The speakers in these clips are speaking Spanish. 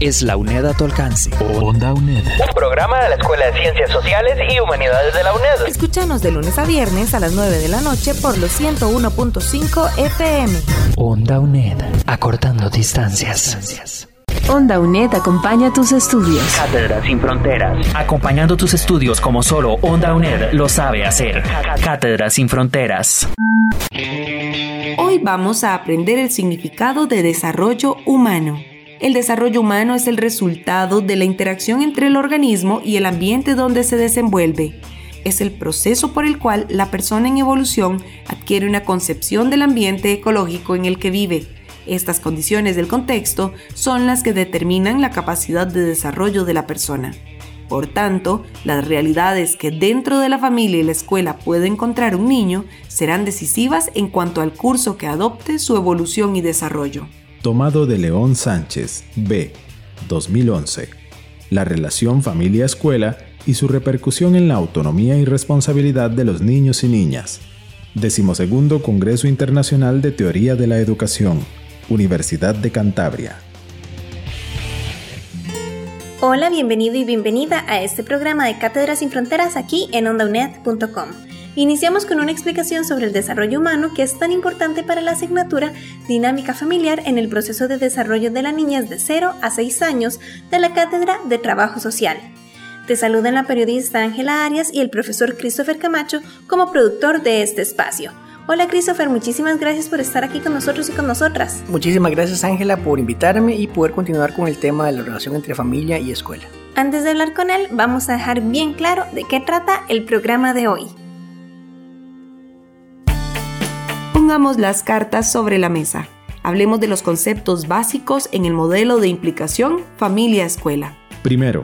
es la UNED a tu alcance. Onda UNED. Un programa de la Escuela de Ciencias Sociales y Humanidades de la UNED. Escúchanos de lunes a viernes a las 9 de la noche por los 101.5 FM. Onda UNED. Acortando distancias. Onda UNED acompaña tus estudios. Cátedra sin fronteras. Acompañando tus estudios como solo Onda UNED lo sabe hacer. Cátedra sin fronteras. Hoy vamos a aprender el significado de desarrollo humano. El desarrollo humano es el resultado de la interacción entre el organismo y el ambiente donde se desenvuelve. Es el proceso por el cual la persona en evolución adquiere una concepción del ambiente ecológico en el que vive. Estas condiciones del contexto son las que determinan la capacidad de desarrollo de la persona. Por tanto, las realidades que dentro de la familia y la escuela puede encontrar un niño serán decisivas en cuanto al curso que adopte su evolución y desarrollo. Tomado de León Sánchez, B. 2011. La relación familia-escuela y su repercusión en la autonomía y responsabilidad de los niños y niñas. Decimosegundo Congreso Internacional de Teoría de la Educación, Universidad de Cantabria. Hola, bienvenido y bienvenida a este programa de Cátedras sin Fronteras aquí en ondaunet.com. Iniciamos con una explicación sobre el desarrollo humano que es tan importante para la asignatura Dinámica Familiar en el proceso de desarrollo de las niñas de 0 a 6 años de la Cátedra de Trabajo Social. Te saludan la periodista Ángela Arias y el profesor Christopher Camacho como productor de este espacio. Hola Christopher, muchísimas gracias por estar aquí con nosotros y con nosotras. Muchísimas gracias Ángela por invitarme y poder continuar con el tema de la relación entre familia y escuela. Antes de hablar con él, vamos a dejar bien claro de qué trata el programa de hoy. Pongamos las cartas sobre la mesa. Hablemos de los conceptos básicos en el modelo de implicación familia-escuela. Primero,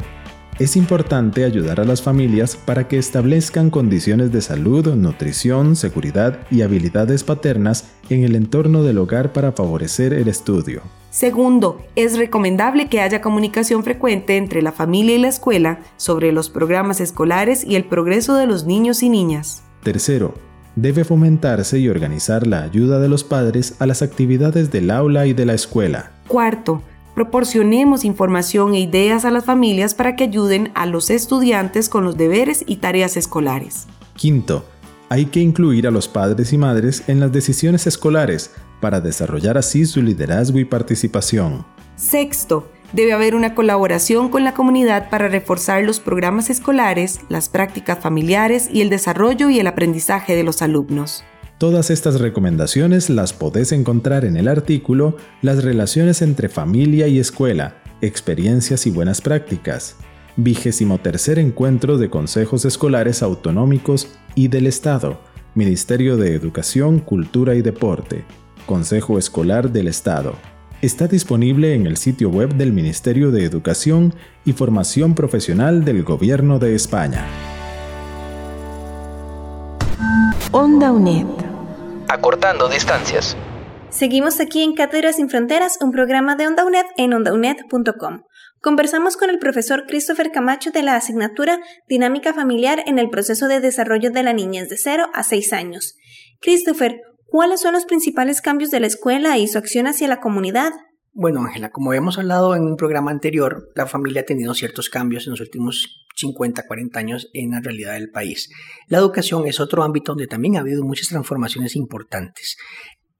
es importante ayudar a las familias para que establezcan condiciones de salud, nutrición, seguridad y habilidades paternas en el entorno del hogar para favorecer el estudio. Segundo, es recomendable que haya comunicación frecuente entre la familia y la escuela sobre los programas escolares y el progreso de los niños y niñas. Tercero, debe fomentarse y organizar la ayuda de los padres a las actividades del aula y de la escuela. Cuarto, proporcionemos información e ideas a las familias para que ayuden a los estudiantes con los deberes y tareas escolares. Quinto, hay que incluir a los padres y madres en las decisiones escolares para desarrollar así su liderazgo y participación. Sexto, debe haber una colaboración con la comunidad para reforzar los programas escolares, las prácticas familiares y el desarrollo y el aprendizaje de los alumnos. Todas estas recomendaciones las podés encontrar en el artículo Las relaciones entre familia y escuela, experiencias y buenas prácticas, vigésimo tercer encuentro de consejos escolares autonómicos y del Estado, Ministerio de Educación, Cultura y Deporte, Consejo Escolar del Estado. Está disponible en el sitio web del Ministerio de Educación y Formación Profesional del Gobierno de España. Onda UNED. Acortando distancias. Seguimos aquí en Cátedras sin Fronteras, un programa de Onda UNED en ondaunet.com. Conversamos con el profesor Christopher Camacho de la asignatura Dinámica Familiar en el proceso de desarrollo de la niñez de 0 a 6 años. Christopher, ¿cuáles son los principales cambios de la escuela y su acción hacia la comunidad? Bueno, Ángela, como habíamos hablado en un programa anterior, la familia ha tenido ciertos cambios en los últimos 50, 40 años en la realidad del país. La educación es otro ámbito donde también ha habido muchas transformaciones importantes.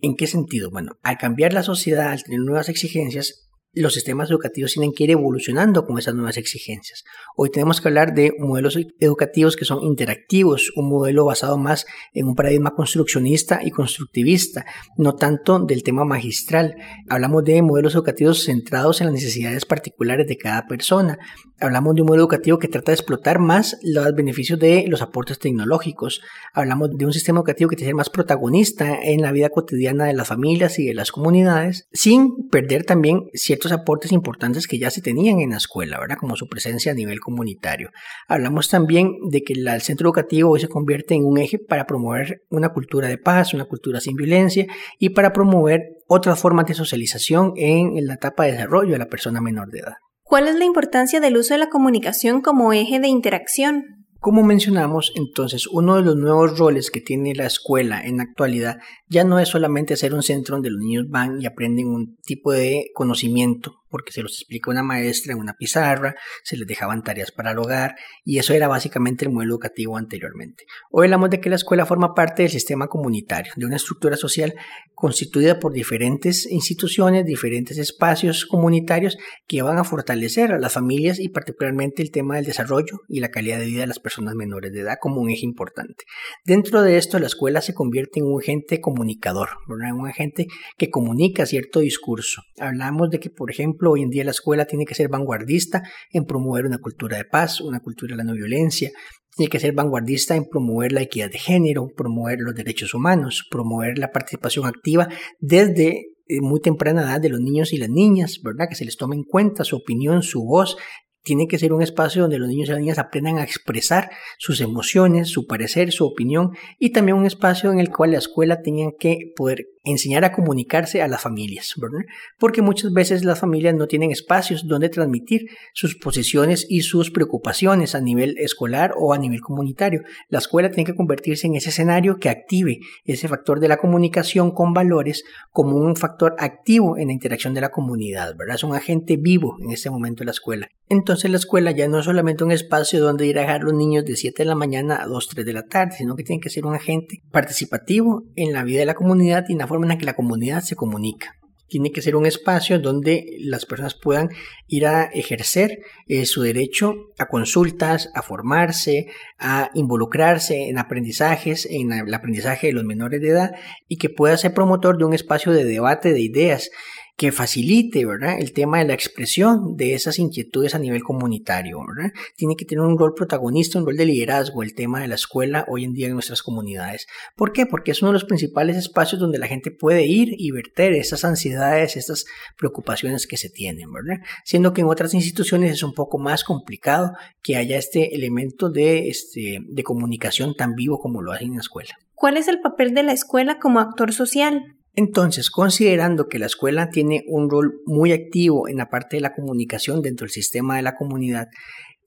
¿En qué sentido? Bueno, al cambiar la sociedad, al tener nuevas exigencias, los sistemas educativos tienen que ir evolucionando con esas nuevas exigencias. Hoy tenemos que hablar de modelos educativos que son interactivos, un modelo basado más en un paradigma construccionista y constructivista, no tanto del tema magistral. Hablamos de modelos educativos centrados en las necesidades particulares de cada persona. Hablamos de un modelo educativo que trata de explotar más los beneficios de los aportes tecnológicos. Hablamos de un sistema educativo que tiene que ser más protagonista en la vida cotidiana de las familias y de las comunidades, sin perder también ciertos ciertos aportes importantes que ya se tenían en la escuela, ¿verdad? Como su presencia a nivel comunitario. Hablamos también de que el centro educativo hoy se convierte en un eje para promover una cultura de paz, una cultura sin violencia y para promover otras formas de socialización en la etapa de desarrollo de la persona menor de edad. ¿Cuál es la importancia del uso de la comunicación como eje de interacción? Como mencionamos, entonces, uno de los nuevos roles que tiene la escuela en la actualidad ya no es solamente ser un centro donde los niños van y aprenden un tipo de conocimiento porque se los explica una maestra en una pizarra, se les dejaban tareas para el hogar y eso era básicamente el modelo educativo anteriormente. Hoy hablamos de que la escuela forma parte del sistema comunitario, de una estructura social constituida por diferentes instituciones, diferentes espacios comunitarios que van a fortalecer a las familias y particularmente el tema del desarrollo y la calidad de vida de las personas menores de edad como un eje importante. Dentro de esto, la escuela se convierte en un agente comunicador, un agente que comunica cierto discurso. Hablamos de que, por ejemplo, hoy en día la escuela tiene que ser vanguardista en promover una cultura de paz, una cultura de la no violencia, tiene que ser vanguardista en promover la equidad de género, promover los derechos humanos, promover la participación activa desde eh, muy temprana edad de los niños y las niñas, ¿verdad? Que se les tome en cuenta su opinión, su voz, tiene que ser un espacio donde los niños y las niñas aprendan a expresar sus emociones, su parecer, su opinión y también un espacio en el cual la escuela tenga que poder enseñar a comunicarse a las familias, ¿verdad? Porque muchas veces las familias no tienen espacios donde transmitir sus posiciones y sus preocupaciones a nivel escolar o a nivel comunitario. La escuela tiene que convertirse en ese escenario que active ese factor de la comunicación con valores como un factor activo en la interacción de la comunidad, ¿verdad? Es un agente vivo en este momento la escuela. Entonces la escuela ya no es solamente un espacio donde ir a dejar los niños de 7 de la mañana a 2, 3 de la tarde, sino que tiene que ser un agente participativo en la vida de la comunidad y en la forma en que la comunidad se comunica. Tiene que ser un espacio donde las personas puedan ir a ejercer eh, su derecho a consultas, a formarse, a involucrarse en aprendizajes, en el aprendizaje de los menores de edad y que pueda ser promotor de un espacio de debate de ideas que facilite ¿verdad? el tema de la expresión de esas inquietudes a nivel comunitario. ¿verdad? Tiene que tener un rol protagonista, un rol de liderazgo el tema de la escuela hoy en día en nuestras comunidades. ¿Por qué? Porque es uno de los principales espacios donde la gente puede ir y verter esas ansiedades, estas preocupaciones que se tienen, ¿verdad? Siendo que en otras instituciones es un poco más complicado que haya este elemento de, este, de comunicación tan vivo como lo hace en la escuela. ¿Cuál es el papel de la escuela como actor social? Entonces, considerando que la escuela tiene un rol muy activo en la parte de la comunicación dentro del sistema de la comunidad,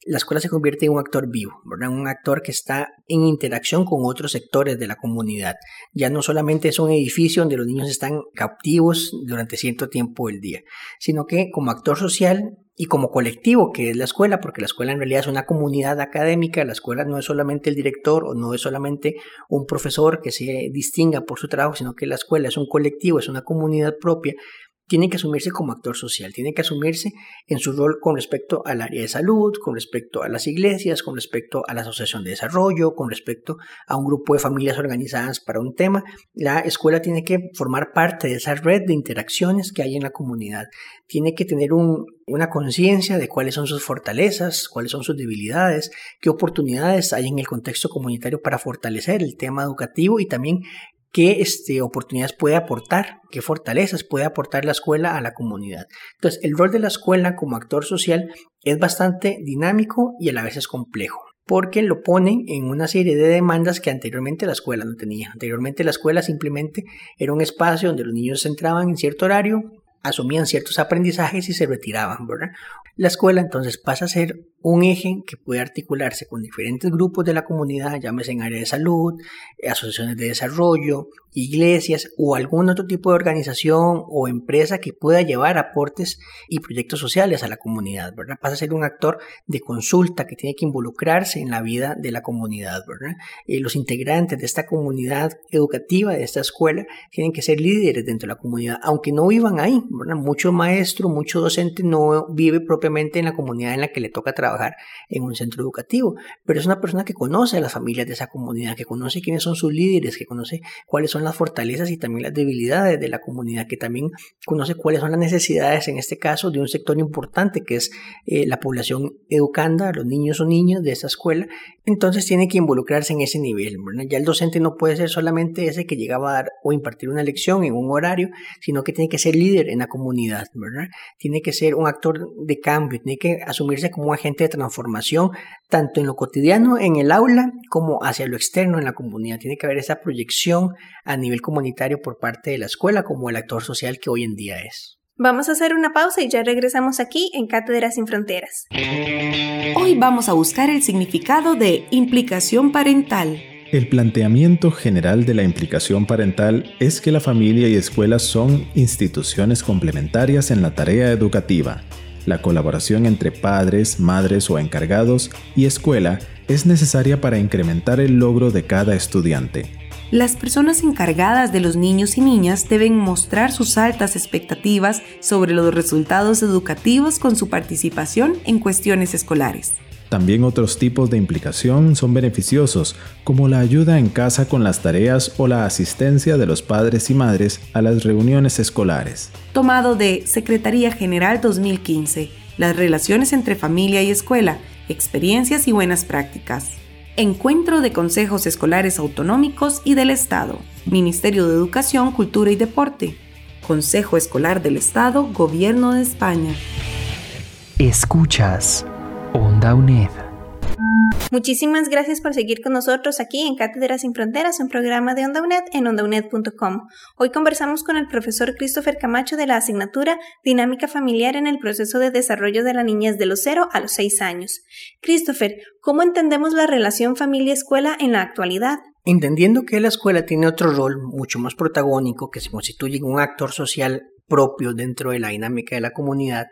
la escuela se convierte en un actor vivo, un actor que está en interacción con otros sectores de la comunidad. Ya no solamente es un edificio donde los niños están cautivos durante cierto tiempo del día, sino que como actor social y como colectivo que es la escuela, porque la escuela en realidad es una comunidad académica, la escuela no es solamente el director o no es solamente un profesor que se distinga por su trabajo, sino que la escuela es un colectivo, es una comunidad propia tiene que asumirse como actor social, tiene que asumirse en su rol con respecto al área de salud, con respecto a las iglesias, con respecto a la asociación de desarrollo, con respecto a un grupo de familias organizadas para un tema. La escuela tiene que formar parte de esa red de interacciones que hay en la comunidad. Tiene que tener una conciencia de cuáles son sus fortalezas, cuáles son sus debilidades, qué oportunidades hay en el contexto comunitario para fortalecer el tema educativo y también qué este, oportunidades puede aportar, qué fortalezas puede aportar la escuela a la comunidad. Entonces, el rol de la escuela como actor social es bastante dinámico y a la vez es complejo porque lo pone en una serie de demandas que anteriormente la escuela no tenía. Anteriormente la escuela simplemente era un espacio donde los niños entraban en cierto horario, asumían ciertos aprendizajes y se retiraban, ¿verdad? La escuela entonces pasa a ser un eje que puede articularse con diferentes grupos de la comunidad, llámese en área de salud, asociaciones de desarrollo, iglesias o algún otro tipo de organización o empresa que pueda llevar aportes y proyectos sociales a la comunidad, ¿verdad? Pasa a ser un actor de consulta que tiene que involucrarse en la vida de la comunidad, ¿verdad? Eh, los integrantes de esta comunidad educativa, de esta escuela, tienen que ser líderes dentro de la comunidad, aunque no vivan ahí, ¿verdad? Mucho maestro, mucho docente no vive propiamente en la comunidad en la que le toca trabajar en un centro educativo, pero es una persona que conoce a las familias de esa comunidad, que conoce quiénes son sus líderes, que conoce cuáles son las fortalezas y también las debilidades de la comunidad, que también conoce cuáles son las necesidades, en este caso, de un sector importante que es eh, la población educanda, los niños o niñas de esa escuela, entonces tiene que involucrarse en ese nivel. Ya el docente no puede ser solamente ese que llegaba a dar o impartir una lección en un horario, sino que tiene que ser líder en la comunidad. Tiene que ser un actor de cambio, tiene que asumirse como un agente de transformación, tanto en lo cotidiano, en el aula, como hacia lo externo en la comunidad. Tiene que haber esa proyección a nivel comunitario por parte de la escuela como el actor social que hoy en día es. Vamos a hacer una pausa y ya regresamos aquí en Cátedras sin Fronteras. Hoy vamos a buscar el significado de implicación parental. El planteamiento general de la implicación parental es que la familia y escuela son instituciones complementarias en la tarea educativa. La colaboración entre padres, madres o encargados y escuela es necesaria para incrementar el logro de cada estudiante. Las personas encargadas de los niños y niñas deben mostrar sus altas expectativas sobre los resultados educativos con su participación en cuestiones escolares. También otros tipos de implicación son beneficiosos, como la ayuda en casa con las tareas o la asistencia de los padres y madres a las reuniones escolares. Tomado de Secretaría General 2015, las relaciones entre familia y escuela, experiencias y buenas prácticas. Encuentro de Consejos Escolares Autonómicos y del Estado, Ministerio de Educación, Cultura y Deporte, Consejo Escolar del Estado, Gobierno de España. Escuchas Onda UNED. Muchísimas gracias por seguir con nosotros aquí en Cátedras sin Fronteras, un programa de Onda UNED en ondauned.com. Hoy conversamos con el profesor Christopher Camacho de la asignatura Dinámica Familiar en el proceso de desarrollo de la niñez de los 0 a los 6 años. Christopher, ¿cómo entendemos la relación familia-escuela en la actualidad? Entendiendo que la escuela tiene otro rol mucho más protagónico, que se constituye en un actor social propio dentro de la dinámica de la comunidad,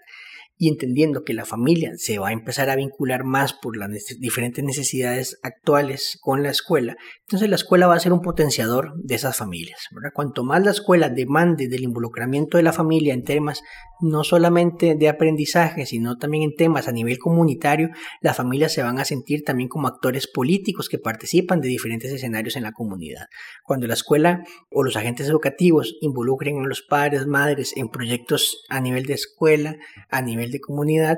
y entendiendo que la familia se va a empezar a vincular más por las diferentes necesidades actuales con la escuela, entonces la escuela va a ser un potenciador de esas familias. Cuanto más la escuela demande del involucramiento de la familia en temas no solamente de aprendizaje, sino también en temas a nivel comunitario, las familias se van a sentir también como actores políticos que participan de diferentes escenarios en la comunidad. Cuando la escuela o los agentes educativos involucren a los padres, madres en proyectos a nivel de escuela, a nivel de comunidad,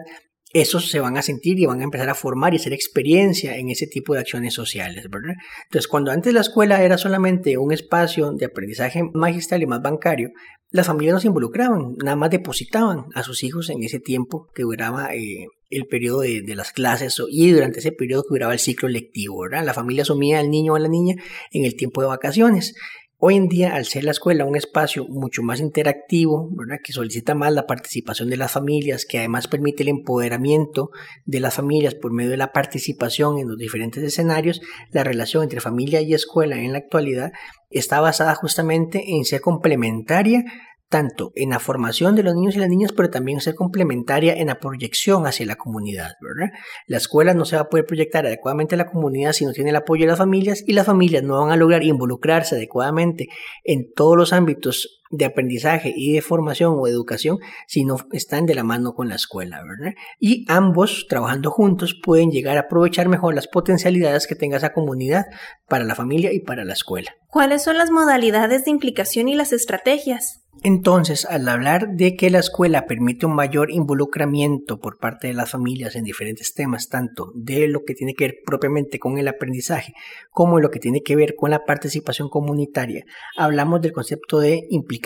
esos se van a sentir y van a empezar a formar y hacer experiencia en ese tipo de acciones sociales, ¿verdad? Entonces, cuando antes la escuela era solamente un espacio de aprendizaje magistral y más bancario, las familias no se involucraban, nada más depositaban a sus hijos en ese tiempo que duraba eh, el periodo de, las clases y durante ese periodo que duraba el ciclo lectivo. La familia asumía al niño o a la niña en el tiempo de vacaciones. Hoy en día, al ser la escuela un espacio mucho más interactivo, ¿verdad? que solicita más la participación de las familias, que además permite el empoderamiento de las familias por medio de la participación en los diferentes escenarios, la relación entre familia y escuela en la actualidad está basada justamente en ser complementaria tanto en la formación de los niños y las niñas, pero también ser complementaria en la proyección hacia la comunidad, ¿verdad? La escuela no se va a poder proyectar adecuadamente a la comunidad si no tiene el apoyo de las familias y las familias no van a lograr involucrarse adecuadamente en todos los ámbitos de aprendizaje y de formación o educación si no están de la mano con la escuela, ¿verdad? Y ambos, trabajando juntos, pueden llegar a aprovechar mejor las potencialidades que tenga esa comunidad para la familia y para la escuela. ¿Cuáles son las modalidades de implicación y las estrategias? Entonces, al hablar de que la escuela permite un mayor involucramiento por parte de las familias en diferentes temas, tanto de lo que tiene que ver propiamente con el aprendizaje como lo que tiene que ver con la participación comunitaria, hablamos del concepto de implicación.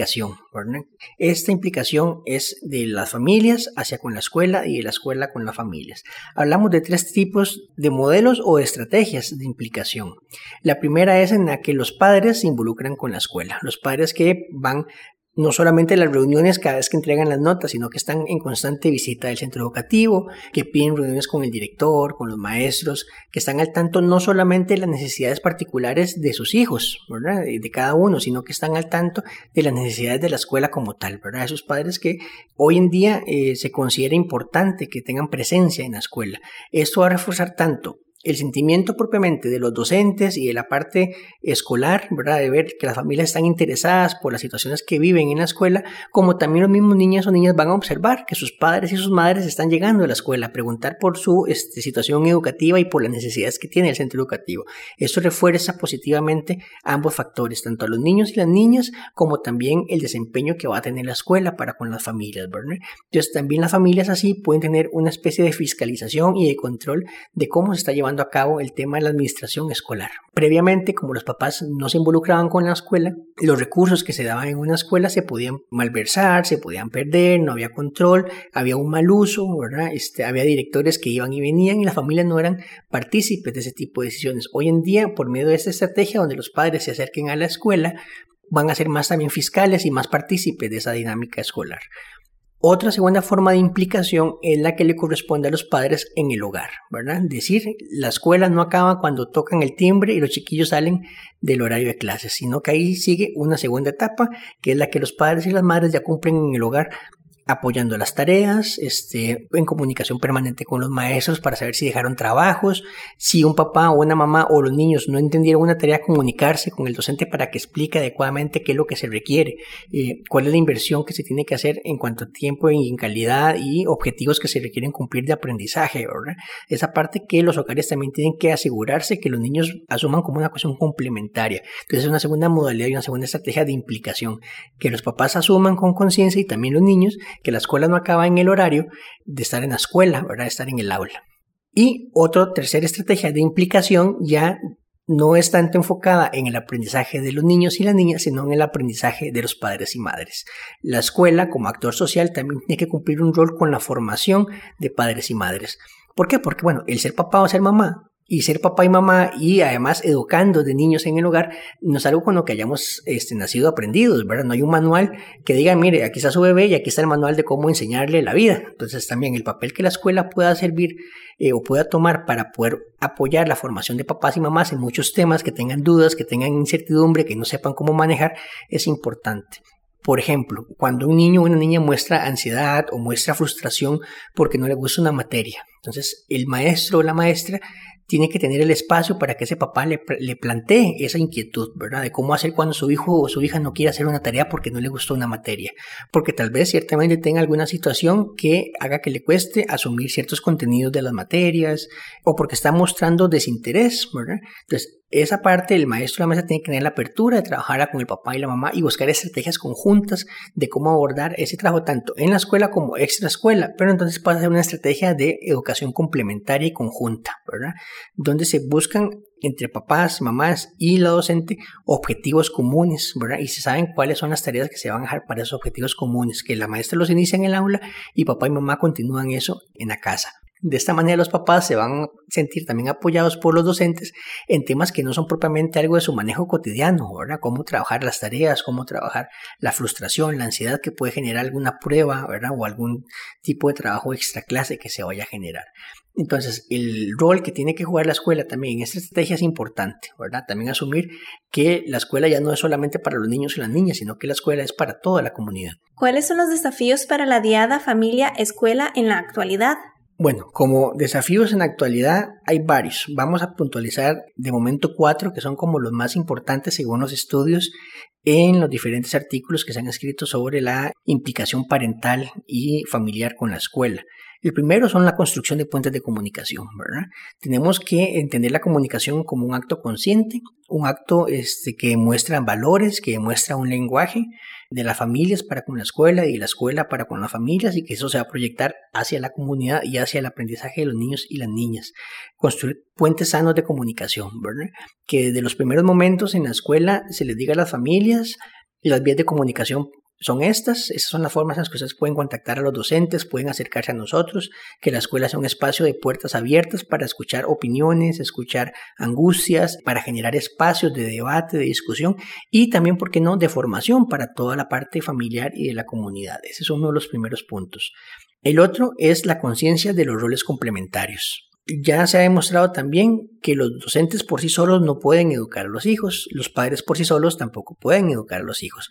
Esta implicación es de las familias hacia con la escuela y de la escuela con las familias. Hablamos de tres tipos de modelos o estrategias de implicación. La primera es en la que los padres se involucran con la escuela, los padres que van no solamente las reuniones cada vez que entregan las notas, sino que están en constante visita del centro educativo, que piden reuniones con el director, con los maestros, que están al tanto no solamente de las necesidades particulares de sus hijos. De, cada uno, sino que están al tanto de las necesidades de la escuela como tal, ¿verdad? Esos padres que hoy en día eh, se considera importante que tengan presencia en la escuela. Esto va a reforzar tanto el sentimiento propiamente de los docentes y de la parte escolar, ¿verdad? De ver que las familias están interesadas por las situaciones que viven en la escuela, como también los mismos niños o niñas van a observar que sus padres y sus madres están llegando a la escuela preguntar por su este, situación educativa y por las necesidades que tiene el centro educativo. Esto refuerza positivamente ambos factores, tanto a los niños y las niñas, como también el desempeño que va a tener la escuela para con las familias. Entonces también las familias así pueden tener una especie de fiscalización y de control de cómo se está llevando a cabo el tema de la administración escolar. Previamente, como los papás no se involucraban con la escuela, los recursos que se daban en una escuela se podían malversar, se podían perder, no había control, había un mal uso, ¿verdad? Este, había directores que iban y venían y las familias no eran partícipes de ese tipo de decisiones. Hoy en día, por medio de esta estrategia donde los padres se acerquen a la escuela, van a ser más también fiscales y más partícipes de esa dinámica escolar. Otra segunda forma de implicación es la que le corresponde a los padres en el hogar, ¿verdad? Es decir, la escuela no acaba cuando tocan el timbre y los chiquillos salen del horario de clases, sino que ahí sigue una segunda etapa, que es la que los padres y las madres ya cumplen en el hogar apoyando las tareas, este, en comunicación permanente con los maestros para saber si dejaron trabajos, si un papá o una mamá o los niños no entendieron una tarea, comunicarse con el docente para que explique adecuadamente qué es lo que se requiere, eh, cuál es la inversión que se tiene que hacer en cuanto a tiempo y en calidad y objetivos que se requieren cumplir de aprendizaje, ¿verdad? Esa parte que los hogares también tienen que asegurarse que los niños asuman como una cuestión complementaria. Entonces es una segunda modalidad y una segunda estrategia de implicación, que los papás asuman con conciencia y también los niños que la escuela no acaba en el horario de estar en la escuela, ¿verdad? De estar en el aula. Y otra tercera estrategia de implicación ya no es tanto enfocada en el aprendizaje de los niños y las niñas, sino en el aprendizaje de los padres y madres. La escuela, como actor social, también tiene que cumplir un rol con la formación de padres y madres. ¿Por qué? Porque, bueno, el ser papá o ser mamá y ser papá y mamá y además educando de niños en el hogar no es algo con lo que hayamos este, nacido aprendidos, ¿verdad? No hay un manual que diga, mire, aquí está su bebé y aquí está el manual de cómo enseñarle la vida. Entonces también el papel que la escuela pueda servir eh, o pueda tomar para poder apoyar la formación de papás y mamás en muchos temas que tengan dudas, que tengan incertidumbre, que no sepan cómo manejar, es importante. Por ejemplo, cuando un niño o una niña muestra ansiedad o muestra frustración porque no le gusta una materia, entonces el maestro o la maestra tiene que tener el espacio para que ese papá le, plantee esa inquietud, ¿verdad? De cómo hacer cuando su hijo o su hija no quiere hacer una tarea porque no le gustó una materia. Porque tal vez ciertamente tenga alguna situación que haga que le cueste asumir ciertos contenidos de las materias o porque está mostrando desinterés, ¿verdad? Entonces, esa parte el maestro de la mesa tiene que tener la apertura de trabajar con el papá y la mamá y buscar estrategias conjuntas de cómo abordar ese trabajo tanto en la escuela como extra escuela, pero entonces pasa a ser una estrategia de educación complementaria y conjunta, ¿verdad? Donde se buscan entre papás, mamás y la docente objetivos comunes, ¿verdad? Y se saben cuáles son las tareas que se van a dejar para esos objetivos comunes, que la maestra los inicia en el aula y papá y mamá continúan eso en la casa. De esta manera los papás se van a sentir también apoyados por los docentes en temas que no son propiamente algo de su manejo cotidiano, ¿verdad? Cómo trabajar las tareas, cómo trabajar la frustración, la ansiedad que puede generar alguna prueba, ¿verdad? O algún tipo de trabajo extra clase que se vaya a generar. Entonces, el rol que tiene que jugar la escuela también en esta estrategia es importante, ¿verdad? También asumir que la escuela ya no es solamente para los niños y las niñas, sino que la escuela es para toda la comunidad. ¿Cuáles son los desafíos para la diada familia-escuela en la actualidad? Bueno, como desafíos en la actualidad hay varios. Vamos a puntualizar de momento cuatro que son como los más importantes según los estudios en los diferentes artículos que se han escrito sobre la implicación parental y familiar con la escuela. El primero son la construcción de puentes de comunicación, ¿verdad? Tenemos que entender la comunicación como un acto consciente, un acto este, que muestra valores, que muestra un lenguaje de las familias para con la escuela y de la escuela para con las familias y que eso se va a proyectar hacia la comunidad y hacia el aprendizaje de los niños y las niñas. Construir puentes sanos de comunicación, ¿verdad? Que desde los primeros momentos en la escuela se les diga a las familias las vías de comunicación son estas, esas son las formas en las que ustedes pueden contactar a los docentes, pueden acercarse a nosotros, que la escuela sea un espacio de puertas abiertas para escuchar opiniones, escuchar angustias, para generar espacios de debate, de discusión y también, ¿por qué no?, de formación para toda la parte familiar y de la comunidad. Ese es uno de los primeros puntos. El otro es la conciencia de los roles complementarios ya se ha demostrado también que los docentes por sí solos no pueden educar a los hijos, los padres por sí solos tampoco pueden educar a los hijos.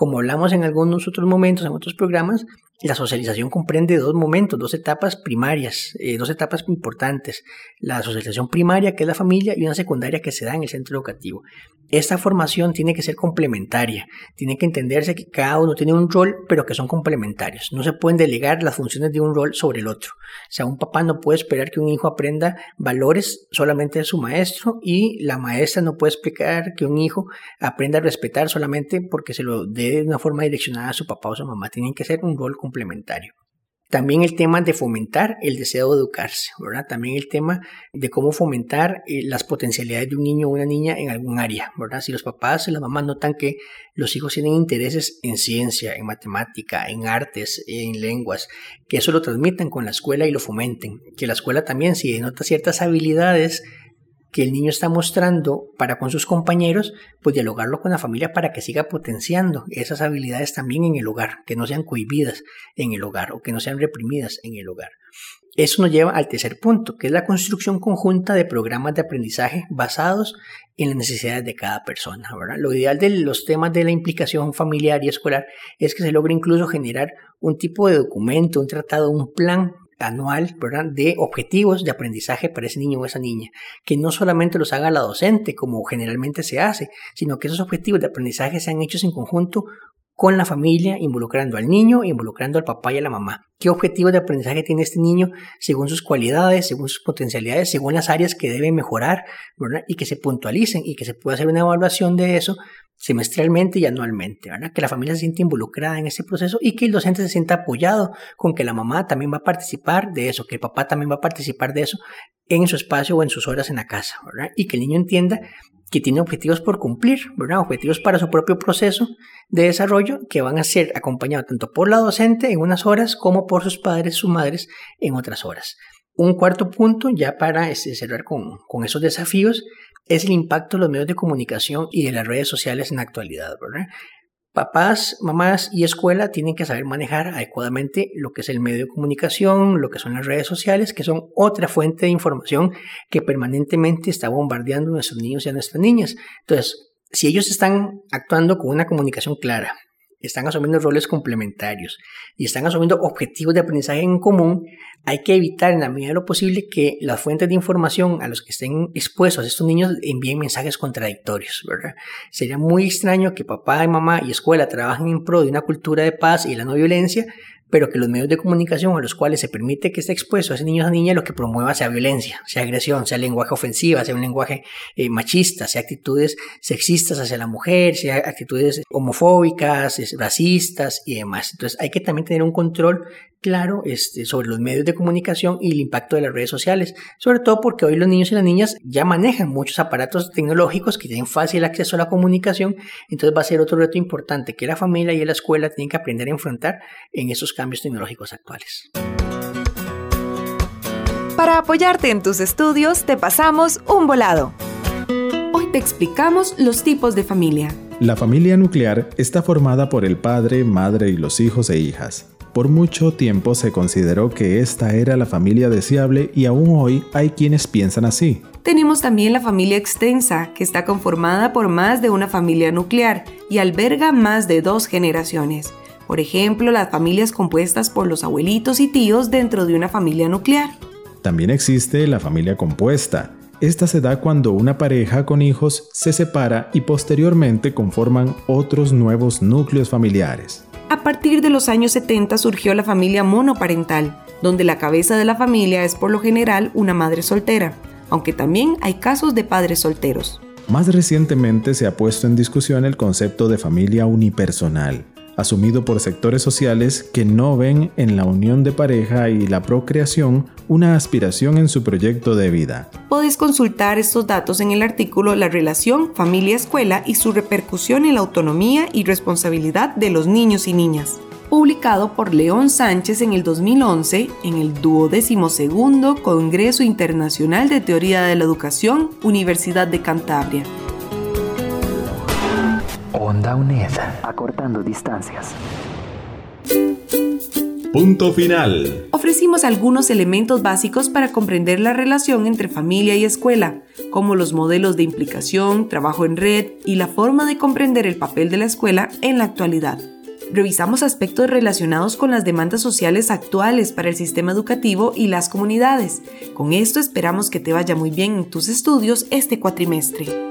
Como hablamos en algunos otros momentos, en otros programas, la socialización comprende dos momentos, dos etapas primarias, eh, dos etapas importantes. La socialización primaria, que es la familia, y una secundaria que se da en el centro educativo. Esta formación tiene que ser complementaria, tiene que entenderse que cada uno tiene un rol, pero que son complementarios. No se pueden delegar las funciones de un rol sobre el otro. O sea, un papá no puede esperar que un hijo aprenda valores solamente de su maestro y la maestra no puede explicar que un hijo aprenda a respetar solamente porque se lo dé de una forma direccionada a su papá o su mamá. Tienen que ser un rol complementario. También el tema de fomentar el deseo de educarse, ¿verdad? También el tema de cómo fomentar eh, las potencialidades de un niño o una niña en algún área, ¿verdad? Si los papás y las mamás notan que los hijos tienen intereses en ciencia, en matemática, en artes, en lenguas, que eso lo transmitan con la escuela y lo fomenten. Que la escuela también, si denota ciertas habilidades que el niño está mostrando para con sus compañeros, pues dialogarlo con la familia para que siga potenciando esas habilidades también en el hogar, que no sean cohibidas en el hogar o que no sean reprimidas en el hogar. Eso nos lleva al tercer punto, que es la construcción conjunta de programas de aprendizaje basados en las necesidades de cada persona. Lo ideal de los temas de la implicación familiar y escolar es que se logre incluso generar un tipo de documento, un tratado, un plan anual de objetivos de aprendizaje para ese niño o esa niña, que no solamente los haga la docente como generalmente se hace, sino que esos objetivos de aprendizaje sean hechos en conjunto con la familia, involucrando al niño, involucrando al papá y a la mamá. ¿Qué objetivos de aprendizaje tiene este niño según sus cualidades, según sus potencialidades, según las áreas que debe mejorar, y que se puntualicen y que se pueda hacer una evaluación de eso semestralmente y anualmente, ¿verdad? Que la familia se siente involucrada en ese proceso y que el docente se sienta apoyado con que la mamá también va a participar de eso, que el papá también va a participar de eso en su espacio o en sus horas en la casa. Y que el niño entienda que tiene objetivos por cumplir, ¿verdad? Objetivos para su propio proceso de desarrollo que van a ser acompañados tanto por la docente en unas horas como por sus padres, sus madres en otras horas. Un cuarto punto, ya para este, cerrar con, con esos desafíos, es el impacto de los medios de comunicación y de las redes sociales en la actualidad, ¿verdad? Papás, mamás y escuela tienen que saber manejar adecuadamente lo que es el medio de comunicación, lo que son las redes sociales, que son otra fuente de información que permanentemente está bombardeando a nuestros niños y a nuestras niñas. Entonces, si ellos están actuando con una comunicación clara, están asumiendo roles complementarios y están asumiendo objetivos de aprendizaje en común, hay que evitar en la medida de lo posible que las fuentes de información a los que estén expuestos estos niños envíen mensajes contradictorios, ¿verdad? Sería muy extraño que papá y mamá y escuela trabajen en pro de una cultura de paz y la no violencia, pero que los medios de comunicación a los cuales se permite que esté expuesto a ese niño o esa niña lo que promueva sea violencia, sea agresión, sea lenguaje ofensiva, sea un lenguaje eh, machista, sea actitudes sexistas hacia la mujer, sea actitudes homofóbicas, racistas y demás. Entonces hay que también tener un control claro este, sobre los medios de comunicación y el impacto de las redes sociales, sobre todo porque hoy los niños y las niñas ya manejan muchos aparatos tecnológicos que tienen fácil acceso a la comunicación, entonces va a ser otro reto importante que la familia y la escuela tienen que aprender a enfrentar en esos cambios tecnológicos actuales. Para apoyarte en tus estudios, te pasamos un volado. Hoy te explicamos los tipos de familia. La familia nuclear está formada por el padre, madre y los hijos e hijas. Por mucho tiempo se consideró que esta era la familia deseable y aún hoy hay quienes piensan así. Tenemos también la familia extensa, que está conformada por más de una familia nuclear y alberga más de dos generaciones. Por ejemplo, las familias compuestas por los abuelitos y tíos dentro de una familia nuclear. También existe la familia compuesta. Esta se da cuando una pareja con hijos se separa y posteriormente conforman otros nuevos núcleos familiares. A partir de los años 70 surgió la familia monoparental, donde la cabeza de la familia es por lo general una madre soltera, aunque también hay casos de padres solteros. Más recientemente se ha puesto en discusión el concepto de familia unipersonal, asumido por sectores sociales que no ven en la unión de pareja y la procreación una aspiración en su proyecto de vida. Podéis consultar estos datos en el artículo La relación familia-escuela y su repercusión en la autonomía y responsabilidad de los niños y niñas, publicado por León Sánchez en el 2011 en el duodécimo Congreso Internacional de Teoría de la Educación, Universidad de Cantabria. Onda UNED, acortando distancias. Punto final. Ofrecimos algunos elementos básicos para comprender la relación entre familia y escuela, como los modelos de implicación, trabajo en red y la forma de comprender el papel de la escuela en la actualidad. revisamos aspectos relacionados con las demandas sociales actuales para el sistema educativo y las comunidades. Con esto esperamos que te vaya muy bien en tus estudios este cuatrimestre.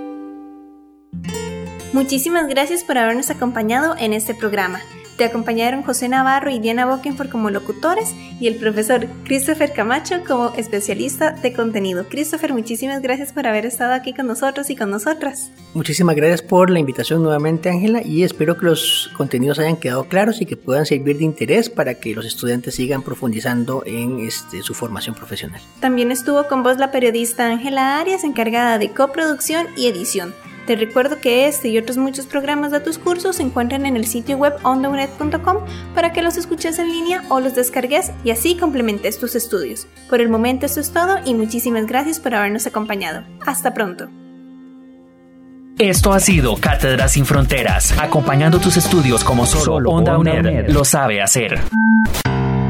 Muchísimas gracias por habernos acompañado en este programa. Te acompañaron José Navarro y Diana Bokenford como locutores y el profesor Christopher Camacho como especialista de contenido. Christopher, muchísimas gracias por haber estado aquí con nosotros y con nosotras. Muchísimas gracias por la invitación nuevamente, Ángela, y espero que los contenidos hayan quedado claros y que puedan servir de interés para que los estudiantes sigan profundizando en este, su formación profesional. También estuvo con vos la periodista Ángela Arias, encargada de coproducción y edición. Te recuerdo que este y otros muchos programas de tus cursos se encuentran en el sitio web ondaunet.com para que los escuches en línea o los descargues y así complementes tus estudios. Por el momento esto es todo y muchísimas gracias por habernos acompañado. Hasta pronto. Esto ha sido Cátedra sin Fronteras, acompañando tus estudios como solo, Onda UNED lo sabe hacer.